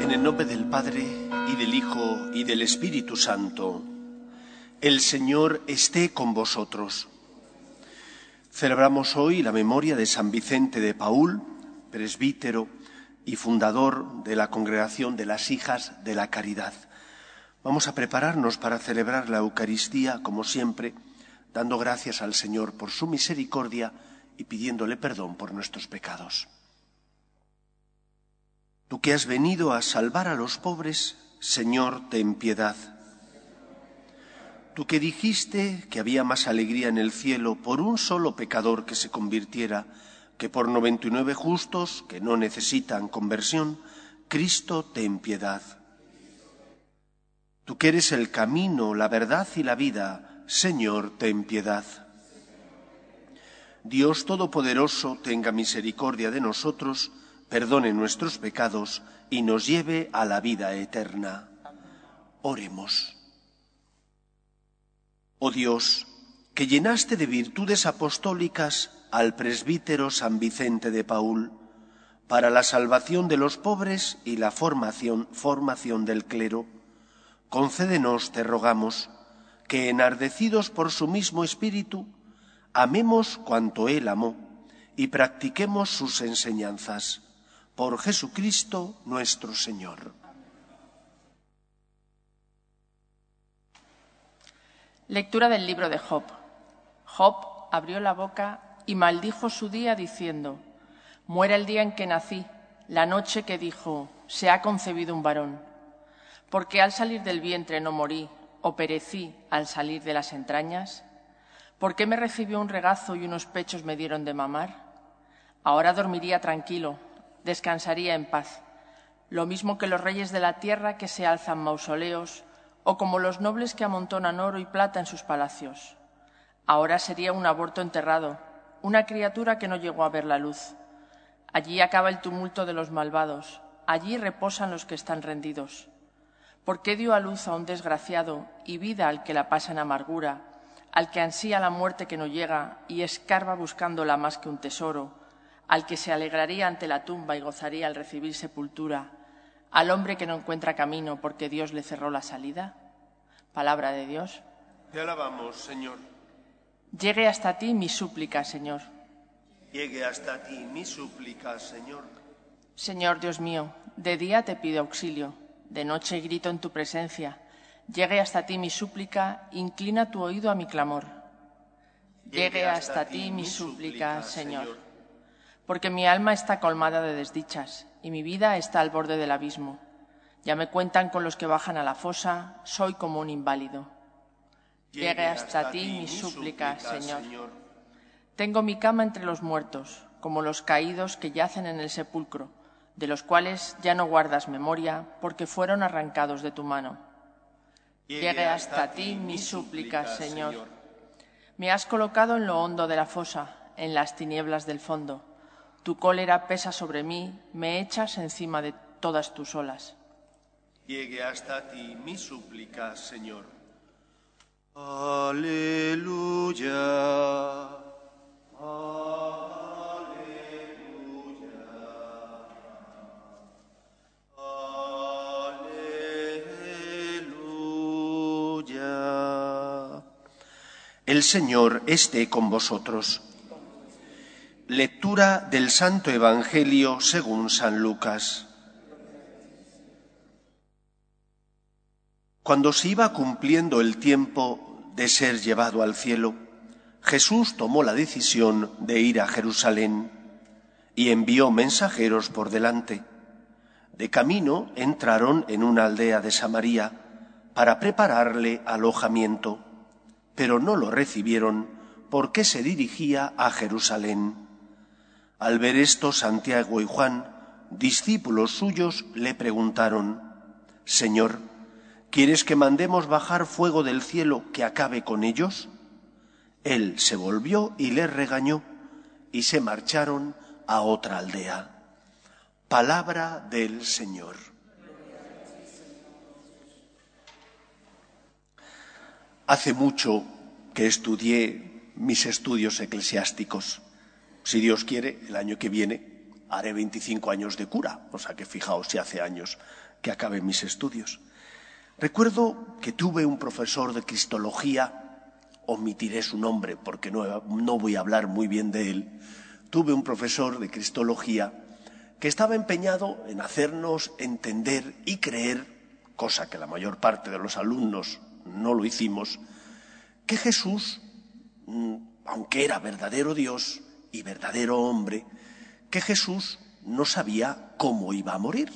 En el nombre del Padre y del Hijo y del Espíritu Santo, el Señor esté con vosotros. Celebramos hoy la memoria de San Vicente de Paul, presbítero y fundador de la Congregación de las Hijas de la Caridad. Vamos a prepararnos para celebrar la Eucaristía, como siempre, dando gracias al Señor por su misericordia y pidiéndole perdón por nuestros pecados. Tú que has venido a salvar a los pobres, Señor, ten piedad. Tú que dijiste que había más alegría en el cielo por un solo pecador que se convirtiera que por noventa y nueve justos que no necesitan conversión, Cristo ten piedad. Tú que eres el camino, la verdad y la vida, Señor, ten piedad. Dios Todopoderoso tenga misericordia de nosotros, perdone nuestros pecados y nos lleve a la vida eterna. Oremos. Oh Dios, que llenaste de virtudes apostólicas al presbítero San Vicente de Paul para la salvación de los pobres y la formación, formación del clero, concédenos, te rogamos, que enardecidos por su mismo espíritu, amemos cuanto él amó y practiquemos sus enseñanzas por Jesucristo nuestro Señor. Lectura del libro de Job. Job abrió la boca y maldijo su día diciendo, Muera el día en que nací, la noche que dijo, se ha concebido un varón. Porque al salir del vientre no morí, o perecí al salir de las entrañas. ¿Por qué me recibió un regazo y unos pechos me dieron de mamar? Ahora dormiría tranquilo, descansaría en paz, lo mismo que los reyes de la tierra que se alzan mausoleos, o como los nobles que amontonan oro y plata en sus palacios. Ahora sería un aborto enterrado, una criatura que no llegó a ver la luz. Allí acaba el tumulto de los malvados, allí reposan los que están rendidos. ¿Por qué dio a luz a un desgraciado y vida al que la pasa en amargura, al que ansía la muerte que no llega y escarba buscándola más que un tesoro, al que se alegraría ante la tumba y gozaría al recibir sepultura, al hombre que no encuentra camino porque Dios le cerró la salida? Palabra de Dios. Te alabamos, Señor. Llegue hasta ti mi súplica, Señor. Llegue hasta ti mi súplica, Señor. Señor Dios mío, de día te pido auxilio, de noche grito en tu presencia. Llegue hasta ti mi súplica, inclina tu oído a mi clamor. Llegue hasta ti mi súplica, Señor porque mi alma está colmada de desdichas y mi vida está al borde del abismo. Ya me cuentan con los que bajan a la fosa, soy como un inválido. Llegue hasta ti mi súplica, Señor. Tengo mi cama entre los muertos, como los caídos que yacen en el sepulcro, de los cuales ya no guardas memoria, porque fueron arrancados de tu mano. Llegue hasta ti mi súplica, Señor. Me has colocado en lo hondo de la fosa, en las tinieblas del fondo tu cólera pesa sobre mí, me echas encima de todas tus olas. Llegue hasta ti mi súplica, Señor. Aleluya. Aleluya. El Señor esté con vosotros. Lectura del Santo Evangelio según San Lucas. Cuando se iba cumpliendo el tiempo de ser llevado al cielo, Jesús tomó la decisión de ir a Jerusalén y envió mensajeros por delante. De camino entraron en una aldea de Samaria para prepararle alojamiento, pero no lo recibieron porque se dirigía a Jerusalén. Al ver esto, Santiago y Juan, discípulos suyos, le preguntaron, Señor, ¿Quieres que mandemos bajar fuego del cielo que acabe con ellos? Él se volvió y les regañó, y se marcharon a otra aldea. Palabra del Señor. Hace mucho que estudié mis estudios eclesiásticos. Si Dios quiere, el año que viene haré 25 años de cura, o sea que fijaos si hace años que acabé mis estudios. Recuerdo que tuve un profesor de cristología, omitiré su nombre porque no, voy a hablar muy bien de él, tuve un profesor de cristología que estaba empeñado en hacernos entender y creer, cosa que la mayor parte de los alumnos no lo hicimos, que Jesús, mm, aunque era verdadero Dios y verdadero hombre, que Jesús no sabía cómo iba a morir.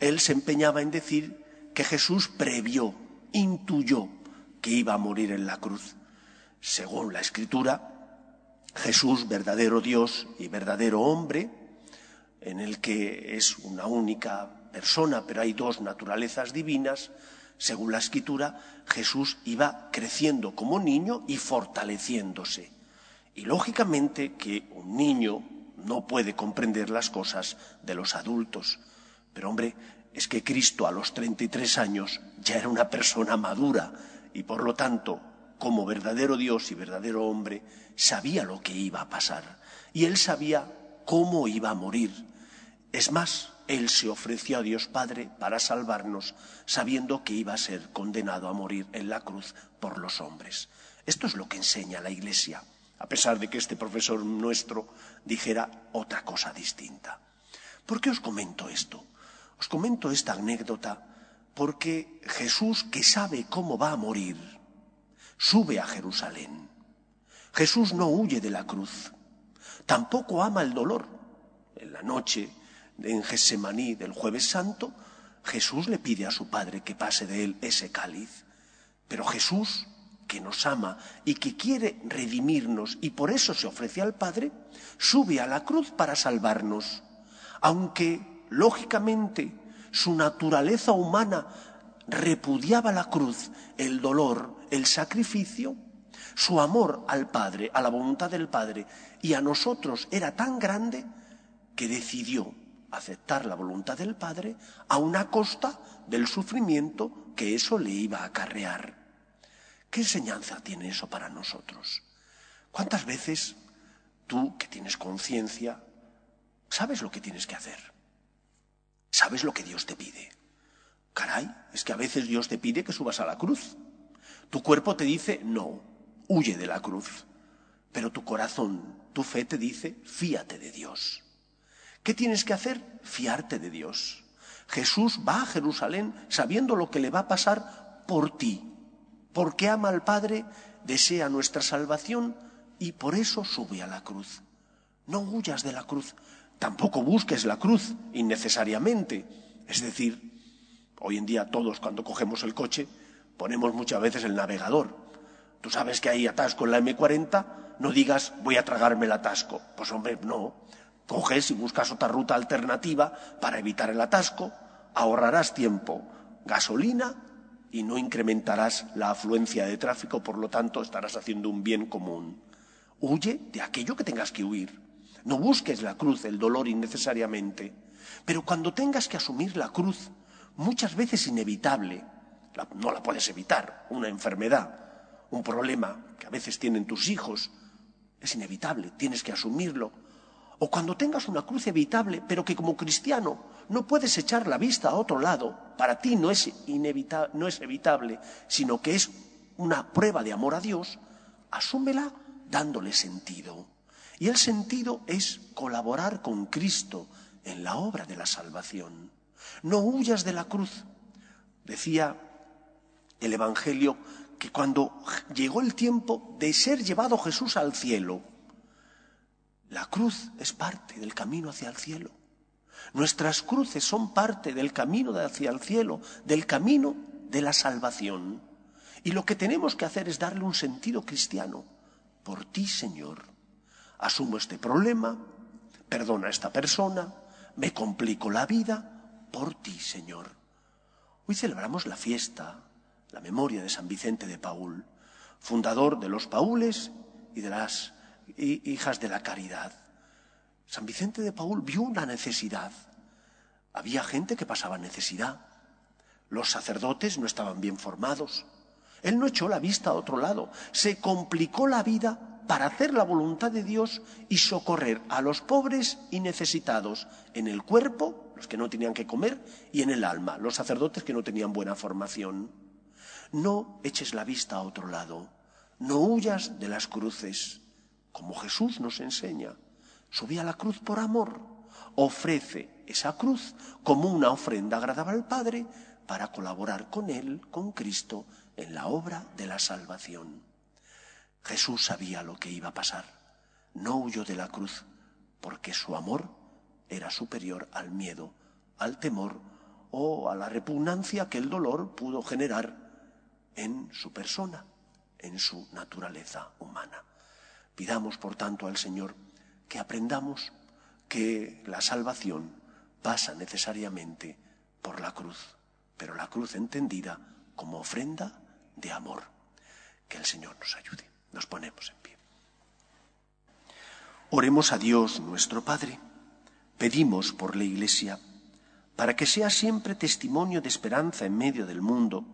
Él se empeñaba en decir que Jesús previó, intuyó que iba a morir en la cruz. Según la Escritura, Jesús, verdadero Dios y verdadero hombre, en el que es una única persona, pero hay dos naturalezas divinas, según la escritura, Jesús iba creciendo como niño y fortaleciéndose. Y lógicamente que un niño no puede comprender las cosas de los adultos. Pero hombre, es que Cristo a los 33 años ya era una persona madura y por lo tanto, como verdadero Dios y verdadero hombre, sabía lo que iba a pasar. Y él sabía cómo iba a morir. Es más, él se ofreció a Dios Padre para salvarnos, sabiendo que iba a ser condenado a morir en la cruz por los hombres. Esto es lo que enseña la Iglesia, a pesar de que este profesor nuestro dijera otra cosa distinta. ¿Por qué os comento esto? Os comento esta anécdota porque Jesús, que sabe cómo va a morir, sube a Jerusalén. Jesús no huye de la cruz, tampoco ama el dolor. En la noche en Gesemaní del jueves santo, Jesús le pide a su Padre que pase de él ese cáliz. Pero Jesús, que nos ama y que quiere redimirnos y por eso se ofrece al Padre, sube a la cruz para salvarnos. Aunque, lógicamente, su naturaleza humana repudiaba la cruz, el dolor, el sacrificio, su amor al Padre, a la voluntad del Padre y a nosotros era tan grande que decidió aceptar la voluntad del Padre a una costa del sufrimiento que eso le iba a acarrear. ¿Qué enseñanza tiene eso para nosotros? ¿Cuántas veces tú, que tienes conciencia, sabes lo que tienes que hacer? ¿Sabes lo que Dios te pide? Caray, es que a veces Dios te pide que subas a la cruz. Tu cuerpo te dice, no, huye de la cruz. Pero tu corazón, tu fe te dice, fíate de Dios. ¿Qué tienes que hacer? Fiarte de Dios. Jesús va a Jerusalén sabiendo lo que le va a pasar por ti, porque ama al Padre, desea nuestra salvación y por eso sube a la cruz. No huyas de la cruz, tampoco busques la cruz innecesariamente. Es decir, hoy en día todos cuando cogemos el coche ponemos muchas veces el navegador. Tú sabes que hay atasco en la M40, no digas voy a tragarme el atasco. Pues hombre, no. Coges y buscas otra ruta alternativa para evitar el atasco, ahorrarás tiempo, gasolina y no incrementarás la afluencia de tráfico, por lo tanto estarás haciendo un bien común. Huye de aquello que tengas que huir. No busques la cruz, el dolor innecesariamente. Pero cuando tengas que asumir la cruz, muchas veces inevitable, no la puedes evitar, una enfermedad, un problema que a veces tienen tus hijos, es inevitable, tienes que asumirlo o cuando tengas una cruz evitable, pero que como cristiano no puedes echar la vista a otro lado, para ti no es, no es evitable, sino que es una prueba de amor a Dios, asúmela dándole sentido. Y el sentido es colaborar con Cristo en la obra de la salvación. No huyas de la cruz. Decía el Evangelio que cuando llegó el tiempo de ser llevado Jesús al cielo, la cruz es parte del camino hacia el cielo. Nuestras cruces son parte del camino hacia el cielo, del camino de la salvación. Y lo que tenemos que hacer es darle un sentido cristiano. Por ti, Señor, asumo este problema, perdona a esta persona, me complico la vida, por ti, Señor. Hoy celebramos la fiesta, la memoria de San Vicente de Paul, fundador de los Paules y de las hijas de la caridad. San Vicente de Paul vio una necesidad. Había gente que pasaba necesidad. Los sacerdotes no estaban bien formados. Él no echó la vista a otro lado, se complicó la vida para hacer la voluntad de Dios y socorrer a los pobres y necesitados en el cuerpo, los que no tenían que comer, y en el alma, los sacerdotes que no tenían buena formación. No eches la vista a otro lado, no huyas de las cruces, como Jesús nos enseña. Subí a la cruz por amor, ofrece esa cruz como una ofrenda agradable al Padre para colaborar con Él, con Cristo, en la obra de la salvación. Jesús sabía lo que iba a pasar. No huyó de la cruz porque su amor era superior al miedo, al temor o a la repugnancia que el dolor pudo generar en su persona, en su naturaleza humana. Pidamos, por tanto, al Señor que aprendamos que la salvación pasa necesariamente por la cruz, pero la cruz entendida como ofrenda de amor. Que el Señor nos ayude. Nos ponemos en pie. Oremos a Dios nuestro Padre. Pedimos por la Iglesia para que sea siempre testimonio de esperanza en medio del mundo,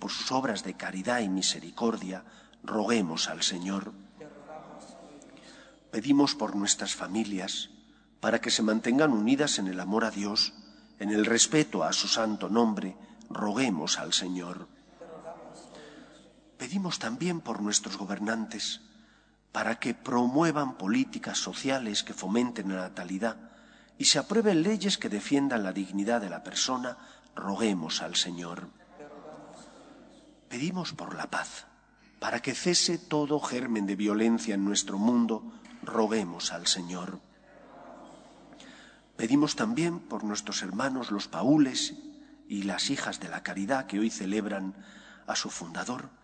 por sus obras de caridad y misericordia, roguemos al Señor. Pedimos por nuestras familias, para que se mantengan unidas en el amor a Dios, en el respeto a su santo nombre, roguemos al Señor. Pedimos también por nuestros gobernantes, para que promuevan políticas sociales que fomenten la natalidad y se aprueben leyes que defiendan la dignidad de la persona, roguemos al Señor. Pedimos por la paz, para que cese todo germen de violencia en nuestro mundo, roguemos al Señor. Pedimos también por nuestros hermanos los paules y las hijas de la caridad que hoy celebran a su fundador,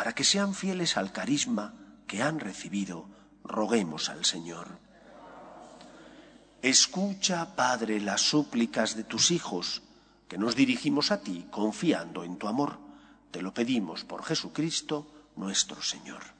para que sean fieles al carisma que han recibido, roguemos al Señor. Escucha, Padre, las súplicas de tus hijos, que nos dirigimos a ti confiando en tu amor. Te lo pedimos por Jesucristo nuestro Señor.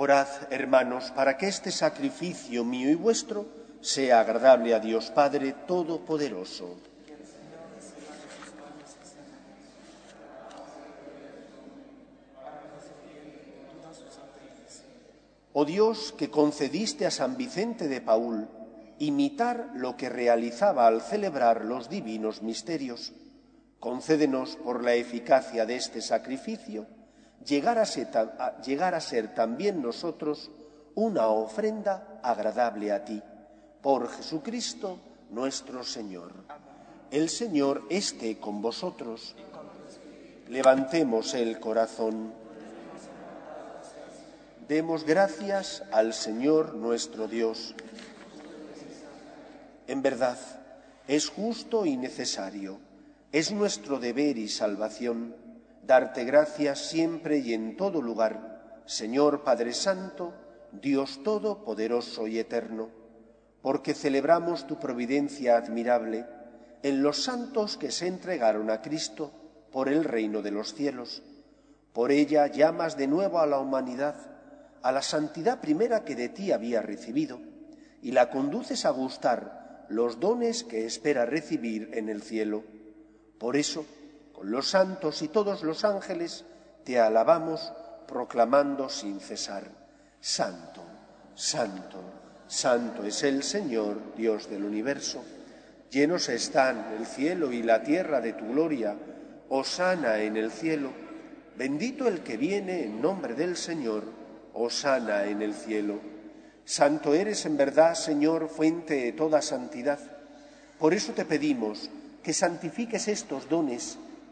Orad, hermanos, para que este sacrificio mío y vuestro sea agradable a Dios Padre Todopoderoso. Oh Dios, que concediste a San Vicente de Paul imitar lo que realizaba al celebrar los divinos misterios, concédenos por la eficacia de este sacrificio llegar a, ser, también nosotros una ofrenda agradable a ti. Por Jesucristo nuestro Señor. El Señor esté con vosotros. Levantemos el corazón. Demos gracias al Señor nuestro Dios. En verdad, es justo y necesario, es nuestro deber y salvación darte gracias siempre y en todo lugar, Señor Padre Santo, Dios Todopoderoso y Eterno, porque celebramos tu providencia admirable en los santos que se entregaron a Cristo por el reino de los cielos. Por ella llamas de nuevo a la humanidad a la santidad primera que de ti había recibido y la conduces a gustar los dones que espera recibir en el cielo. Por eso, con los santos y todos los ángeles, te alabamos proclamando sin cesar, Santo, Santo, Santo es el Señor, Dios del universo. Llenos están el cielo y la tierra de tu gloria, Osana en el cielo. Bendito el que viene en nombre del Señor, Osana en el cielo. Santo eres en verdad, Señor, fuente de toda santidad. Por eso te pedimos que santifiques estos dones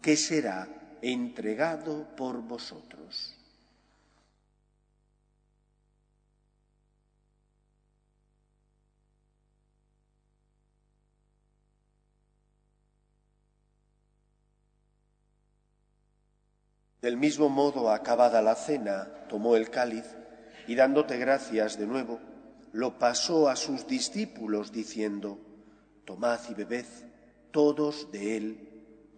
que será entregado por vosotros. Del mismo modo, acabada la cena, tomó el cáliz y dándote gracias de nuevo, lo pasó a sus discípulos diciendo, Tomad y bebed todos de él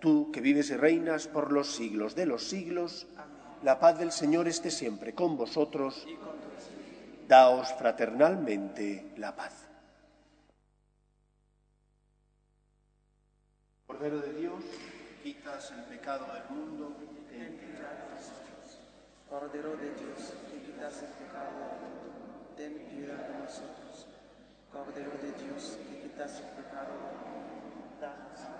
tú que vives y reinas por los siglos de los siglos, la paz del Señor esté siempre con vosotros. Daos fraternalmente la paz. Cordero de Dios, quitas el pecado del mundo. Cordero de Dios, que quitas el pecado del mundo, ten piedad de nosotros. Cordero de Dios, que quitas el pecado del mundo, danos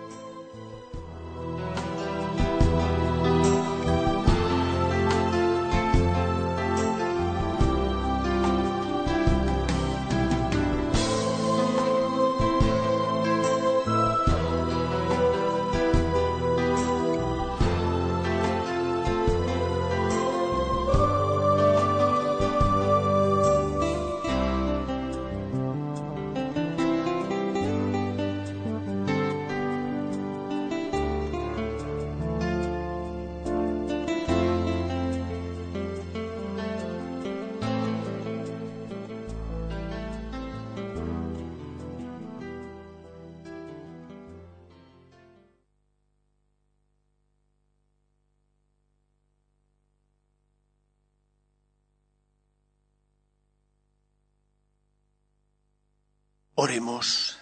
Oremos.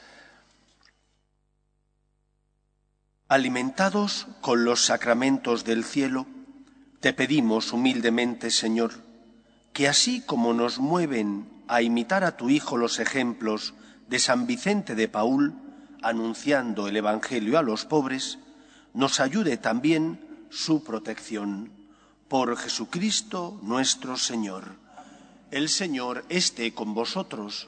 Alimentados con los sacramentos del cielo, te pedimos humildemente, Señor, que así como nos mueven a imitar a tu Hijo los ejemplos de San Vicente de Paul, anunciando el Evangelio a los pobres, nos ayude también su protección. Por Jesucristo nuestro Señor. El Señor esté con vosotros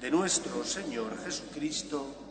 de nuestro Señor Jesucristo